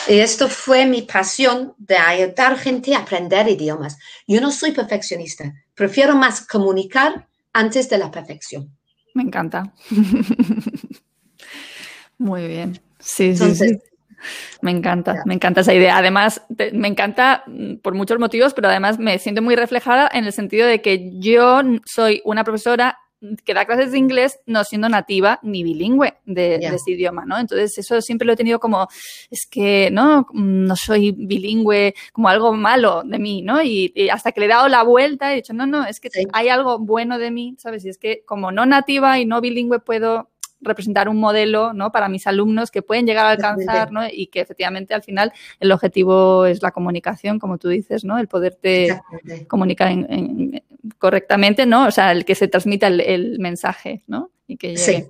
[SPEAKER 2] Y esto fue mi pasión de ayudar gente a aprender idiomas. Yo no soy perfeccionista, prefiero más comunicar antes de la perfección.
[SPEAKER 1] Me encanta. Muy bien. Sí, sí, sí. Me encanta, me encanta esa idea. Además, me encanta mm, por muchos motivos, pero además me siento muy reflejada en el sentido de que yo soy una profesora que da clases de inglés no siendo nativa ni bilingüe de, ese idioma, ¿no? Entonces eso siempre lo he tenido como, es que, ¿no? No soy bilingüe, como algo malo de mí, ¿no? Y, hasta que le he dado la vuelta he dicho, no, no, es que hay algo bueno de mí, ¿sabes? Y es que como no nativa y no bilingüe puedo representar un modelo ¿no? para mis alumnos que pueden llegar a alcanzar ¿no? y que efectivamente al final el objetivo es la comunicación, como tú dices, ¿no? el poderte comunicar correctamente, ¿no? o sea, el que se transmita el, mensaje ¿no? y que
[SPEAKER 2] Sí,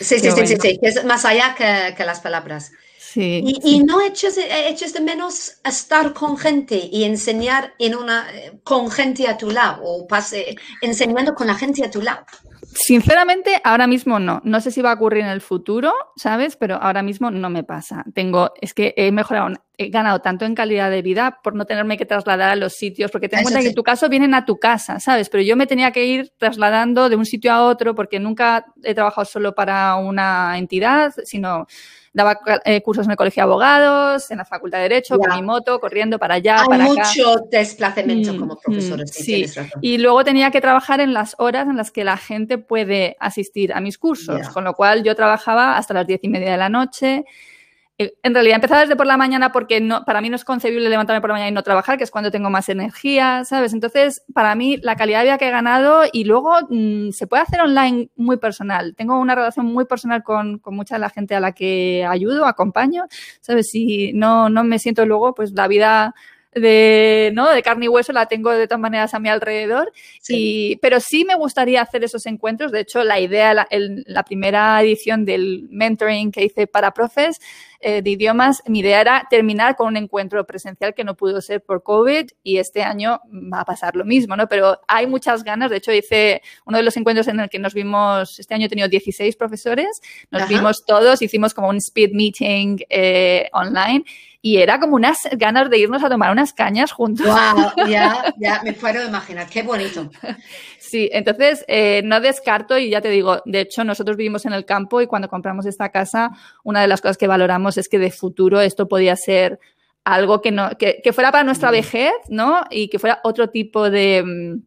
[SPEAKER 2] sí, sí, sí, sí, es más allá que, las palabras. Sí, y, no eches, eches, de menos estar con gente y enseñar en una, con gente a tu lado o pase, enseñando con la gente a tu lado.
[SPEAKER 1] Sinceramente, ahora mismo no. No sé si va a ocurrir en el futuro, ¿sabes? Pero ahora mismo no me pasa. Tengo, es que he mejorado, he ganado tanto en calidad de vida por no tenerme que trasladar a los sitios, porque ten en cuenta que en tu caso vienen a tu casa, ¿sabes? Pero yo me tenía que ir trasladando de un sitio a otro porque nunca he trabajado solo para una entidad, sino daba eh, cursos en el colegio de abogados, en la facultad de Derecho, con mi moto, corriendo para allá,
[SPEAKER 2] Hay
[SPEAKER 1] para
[SPEAKER 2] mucho desplazamiento mm, como mm, profesor.
[SPEAKER 1] sí, y luego tenía que trabajar en las horas en las que la gente puede asistir a mis cursos, con lo cual yo trabajaba hasta las diez y media de la noche en realidad empezaba desde por la mañana porque no, para mí no es concebible levantarme por la mañana y no trabajar, que es cuando tengo más energía, ¿sabes? Entonces, para mí, la calidad de vida que he ganado y luego mm, se puede hacer online muy personal. Tengo una relación muy personal con, con, mucha de la gente a la que ayudo, acompaño, ¿sabes? Si no, no me siento luego, pues la vida de, ¿no? de carne y hueso la tengo de todas maneras a mi alrededor. Y, pero sí me gustaría hacer esos encuentros. De hecho, la idea, la, la primera edición del mentoring que hice para profes, eh, de idiomas, mi idea era terminar con un encuentro presencial que no pudo ser por COVID y este año va a pasar lo mismo, ¿no? Pero hay muchas ganas. De hecho, hice uno de los encuentros en el que nos vimos, este año he tenido 16 profesores, nos vimos todos, hicimos como un speed meeting eh, online y era como unas ganas de irnos a tomar unas cañas juntos.
[SPEAKER 2] Wow, ya, ya me puedo imaginar, qué bonito.
[SPEAKER 1] Sí, entonces eh, no descarto y ya te digo, de hecho nosotros vivimos en el campo y cuando compramos esta casa, una de las cosas que valoramos es que de futuro esto podía ser algo que, no, que, que fuera para nuestra vejez, ¿no? Y que fuera otro tipo de, mm,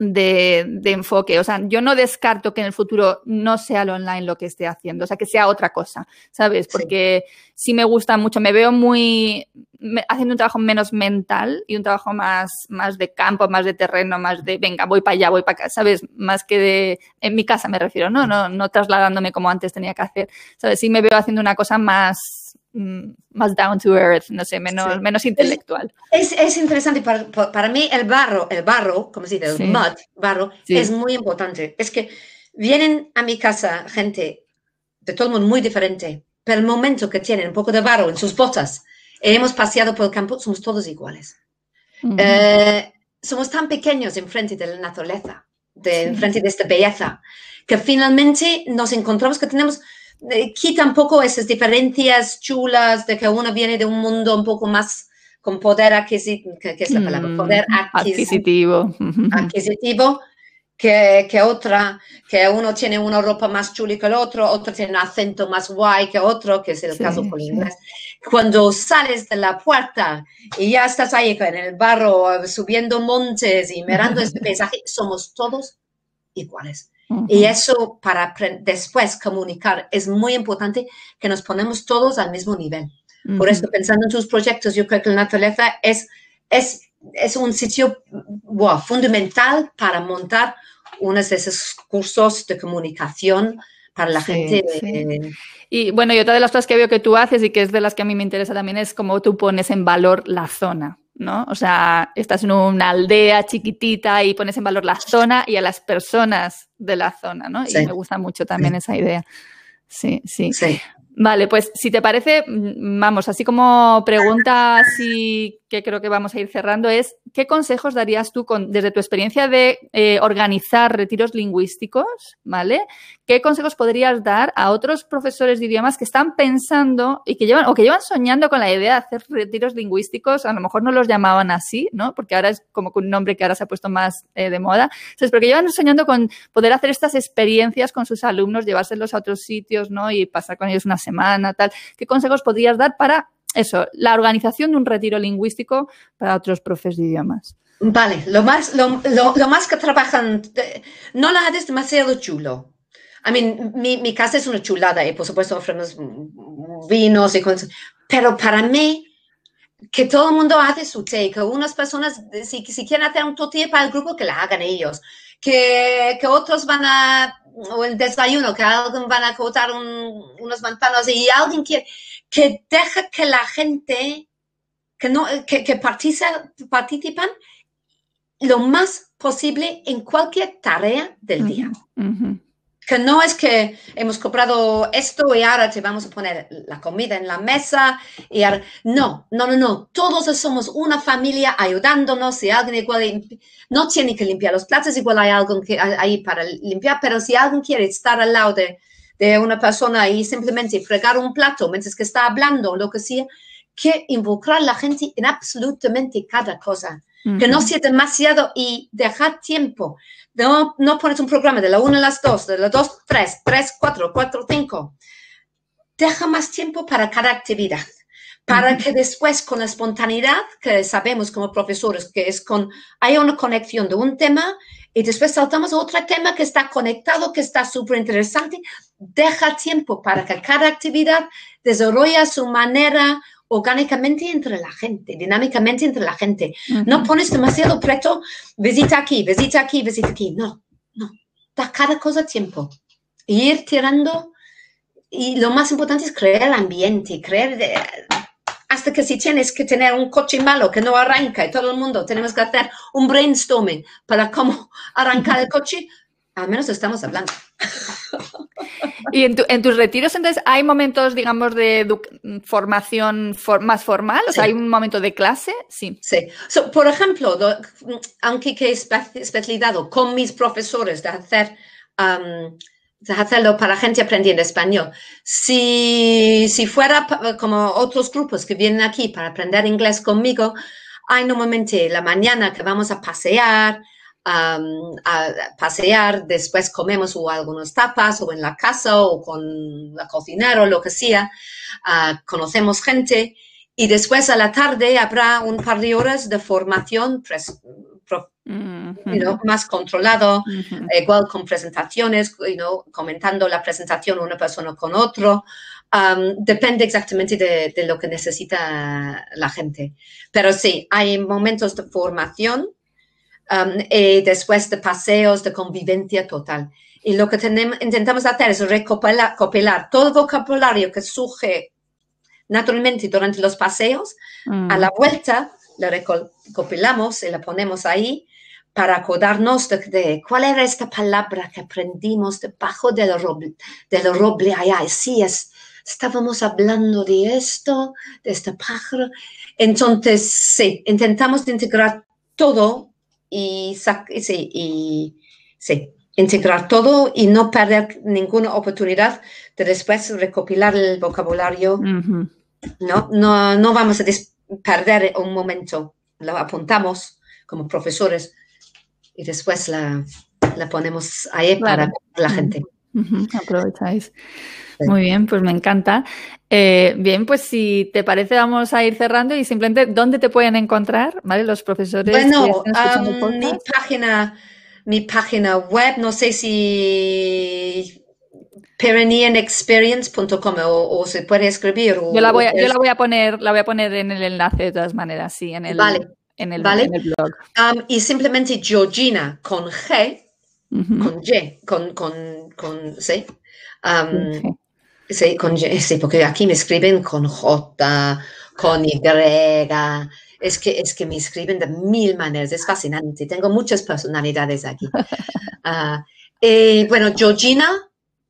[SPEAKER 1] de, de, enfoque. O sea, yo no descarto que en el futuro no sea lo online lo que esté haciendo, o sea, que sea otra cosa, ¿sabes? Porque sí, me gusta mucho, me veo muy haciendo un trabajo menos mental y un trabajo más, más de campo, más de terreno, más de, venga, voy para allá, voy para acá, ¿sabes? Más que de, en mi casa me refiero, ¿no? No, no trasladándome como antes tenía que hacer, ¿sabes? Sí me veo haciendo una cosa más más down to earth, no sé, menos, menos intelectual.
[SPEAKER 2] Es, es interesante, para, para, mí el barro, el barro, como se dice, el mud, barro, es muy importante. Es que vienen a mi casa gente de todo el mundo muy diferente, pero el momento que tienen un poco de barro en sus botas, hemos paseado por el campo, somos todos iguales. Eh, somos tan pequeños en frente de la naturaleza, de, en frente de esta belleza, que finalmente nos encontramos que tenemos quita un poco esas diferencias chulas de que uno viene de un mundo un poco más con poder adquisitivo, que, es la palabra, mm, poder adquisitivo, adquisitivo que, que, otra, que uno tiene una ropa más chula que el otro, otro tiene un acento más guay que otro, que es el caso con inglés. Cuando sales de la puerta y ya estás ahí en el barro, subiendo montes y mirando este paisaje, somos todos iguales. Y eso para después comunicar es muy importante que nos ponemos todos al mismo nivel. Por eso, pensando en tus proyectos, yo creo que la naturaleza es, es, es un sitio fundamental para montar unos de esos cursos de comunicación para la gente.
[SPEAKER 1] Y bueno, y otra de las cosas que veo que tú haces y que es de las que a mí me interesa también es cómo tú pones en valor la zona ¿no? O sea, estás en una aldea chiquitita y pones en valor la zona y a las personas de la zona, ¿no? Y me gusta mucho también esa idea. Sí, sí.
[SPEAKER 2] Sí.
[SPEAKER 1] Vale, pues si te parece, mm, vamos, así como pregunta así que creo que vamos a ir cerrando es, ¿qué consejos darías tú con, desde tu experiencia de eh, organizar retiros lingüísticos, ¿vale? ¿Qué consejos podrías dar a otros profesores de idiomas que están pensando y que llevan, o que llevan soñando con la idea de hacer retiros lingüísticos? A lo mejor no los llamaban así, ¿no? Porque ahora es como un nombre que ahora se ha puesto más eh, de moda. Entonces, porque llevan soñando con poder hacer estas experiencias con sus alumnos, llevárselos a otros sitios, ¿no? Y pasar con ellos una semana, tal. ¿Qué consejos podrías dar para eso, la organización de un retiro lingüístico para otros profes de idiomas.
[SPEAKER 2] Vale, lo más, lo, lo, más que trabajan, no la haces demasiado chulo. I mean, mi, mi, casa es una chulada y por supuesto ofrecemos vinos y cosas, pero para mí, que todo el mundo hace su té, que unas personas, si, si quieren hacer un tortilla para el grupo, que la hagan ellos, que, que otros van a, o el desayuno, que alguien van a cortar un, unos manzanos y alguien quiere, que deja que la gente que, no, que, que participan lo más posible en cualquier tarea del día. Que no es que hemos comprado esto y ahora te vamos a poner la comida en la mesa. Y no, no, no, no. Todos somos una familia ayudándonos. Si alguien igual no tiene que limpiar los platos, igual hay algo que, ahí para limpiar, pero si alguien quiere estar al lado de, de una persona y simplemente fregar un plato mientras que está hablando, lo que sea, que involucrar a la gente en absolutamente cada cosa. Que no sea demasiado y dejar tiempo. No, no pones un programa de la 1 a las 2, de las 2, 3, 3, 4, 4, 5. Deja más tiempo para cada actividad para que después con la espontaneidad que sabemos como profesores que es con, hay una conexión de un tema y después saltamos a otro tema que está conectado, que está súper interesante, deja tiempo para que cada actividad desarrolle su manera orgánicamente entre la gente, dinámicamente entre la gente. No pones demasiado preto, visita aquí, visita aquí, visita aquí. No, no. Da cada cosa tiempo. ir tirando. Y lo más importante es crear el ambiente, crear hasta que si tienes que tener un coche malo que no arranca y todo el mundo tenemos que hacer un brainstorming para cómo arrancar el coche, al menos estamos hablando.
[SPEAKER 1] Y en, en, tus retiros, entonces, ¿hay momentos, digamos, de formación más formal? O sea, ¿hay un momento de clase? Sí.
[SPEAKER 2] Sí. por ejemplo, aunque que he especializado con mis profesores de hacer um, hacerlo para gente aprendiendo español. Si, si fuera como otros grupos que vienen aquí para aprender inglés conmigo, hay normalmente la mañana que vamos a pasear, a pasear, después comemos o algunas tapas o en la casa o con la cocinera o lo que sea, uh, conocemos gente y después a la tarde habrá un par de horas de formación más controlado, igual con presentaciones, comentando la presentación una persona con otro. Um, depende exactamente de, lo que necesita la gente. Pero sí, hay momentos de formación um, y después de paseos de convivencia total. Y lo que tenemos, intentamos hacer es recopilar, todo el vocabulario que surge naturalmente durante los paseos. A la vuelta, lo recopilamos y lo ponemos ahí para acordarnos de, cuál era esta palabra que aprendimos debajo del roble, del roble allá. Sí, es, estábamos hablando de esto, de este pájaro. Entonces, sí, intentamos integrar todo y, sí, y sí, integrar todo y no perder ninguna oportunidad de después recopilar el vocabulario. no, no, no vamos a perder un momento, lo apuntamos como profesores y después la, la ponemos ahí para la gente.
[SPEAKER 1] Aprovecháis. Muy bien, pues me encanta. Eh, bien, pues si te parece, vamos a ir cerrando y simplemente, ¿dónde te pueden encontrar? ¿Vale? Los profesores.
[SPEAKER 2] Bueno, mi página, mi página web, no sé si Pyreneanexperience.com o, o, se puede escribir.
[SPEAKER 1] yo, la voy a, yo la voy a poner, la voy a poner en el enlace de todas maneras, sí, en el.
[SPEAKER 2] Vale
[SPEAKER 1] en el,
[SPEAKER 2] ¿Vale?
[SPEAKER 1] blog.
[SPEAKER 2] Um, y simplemente Georgina con G, con G, con, con, con C. Um, sí, con sí, porque aquí me escriben con J, con Y, Es que, es que me escriben de mil maneras, es fascinante. Tengo muchas personalidades aquí. Ah, eh, bueno, Georgina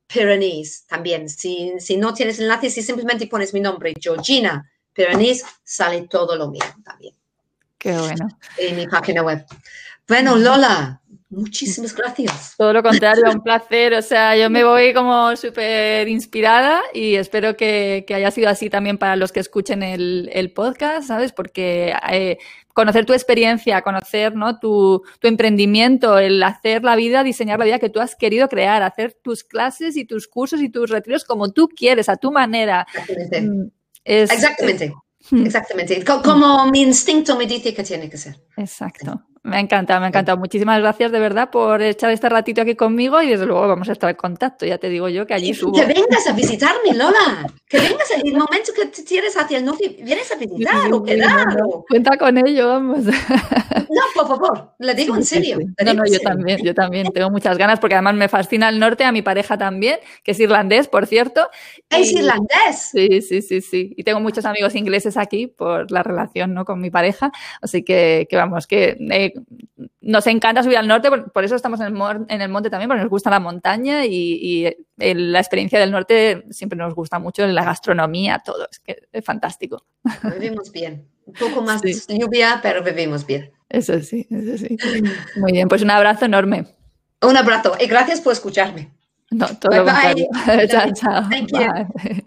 [SPEAKER 2] Piranese también. Si, si no tienes enlace, si simplemente pones mi nombre, Georgina Piranese, sale todo lo mío también.
[SPEAKER 1] Qué bueno.
[SPEAKER 2] En mi página web. Bueno, Lola, muchísimas gracias.
[SPEAKER 1] Todo lo contrario, un placer. O sea, yo me voy como súper inspirada y espero que, haya sido así también para los que escuchen el, podcast, ¿sabes? Porque eh, conocer tu experiencia, conocer ¿no? tu, tu, emprendimiento, el hacer la vida, diseñar la vida que tú has querido crear, hacer tus clases y tus cursos y tus retiros como tú quieres, a tu manera.
[SPEAKER 2] Exactamente. Mm, Exactamente. Hmm. Exactamente. Como mi instinto me dice que tiene que ser.
[SPEAKER 1] Exacto. Me ha encantado, me ha encantado. Muchísimas gracias de verdad por echar este ratito aquí conmigo y desde luego vamos a estar en contacto. Ya te digo yo que allí subo.
[SPEAKER 2] Que vengas a visitarme, Lola. Que vengas en el momento que te tienes hacia el norte, vienes a visitar o quedar.
[SPEAKER 1] Cuenta con ello, vamos.
[SPEAKER 2] No, por favor, le digo en serio.
[SPEAKER 1] no, no, yo también, yo también. Tengo muchas ganas porque además me fascina el norte, a mi pareja también, que es irlandés, por cierto.
[SPEAKER 2] ¿Es irlandés?
[SPEAKER 1] Sí, sí, sí, sí. Y tengo muchos amigos ingleses aquí por la relación ¿no? con mi pareja. Así que, que vamos, que eh, nos encanta subir al norte, por, eso estamos en el, monte también, porque nos gusta la montaña y, la experiencia del norte siempre nos gusta mucho, la gastronomía, todo, es que es fantástico.
[SPEAKER 2] Vivimos bien, un poco más de lluvia, pero vivimos bien.
[SPEAKER 1] Eso sí, eso sí. Muy bien, pues un abrazo enorme.
[SPEAKER 2] Un abrazo y gracias por escucharme.
[SPEAKER 1] No, todo bye, bye. chao, chao. Bye.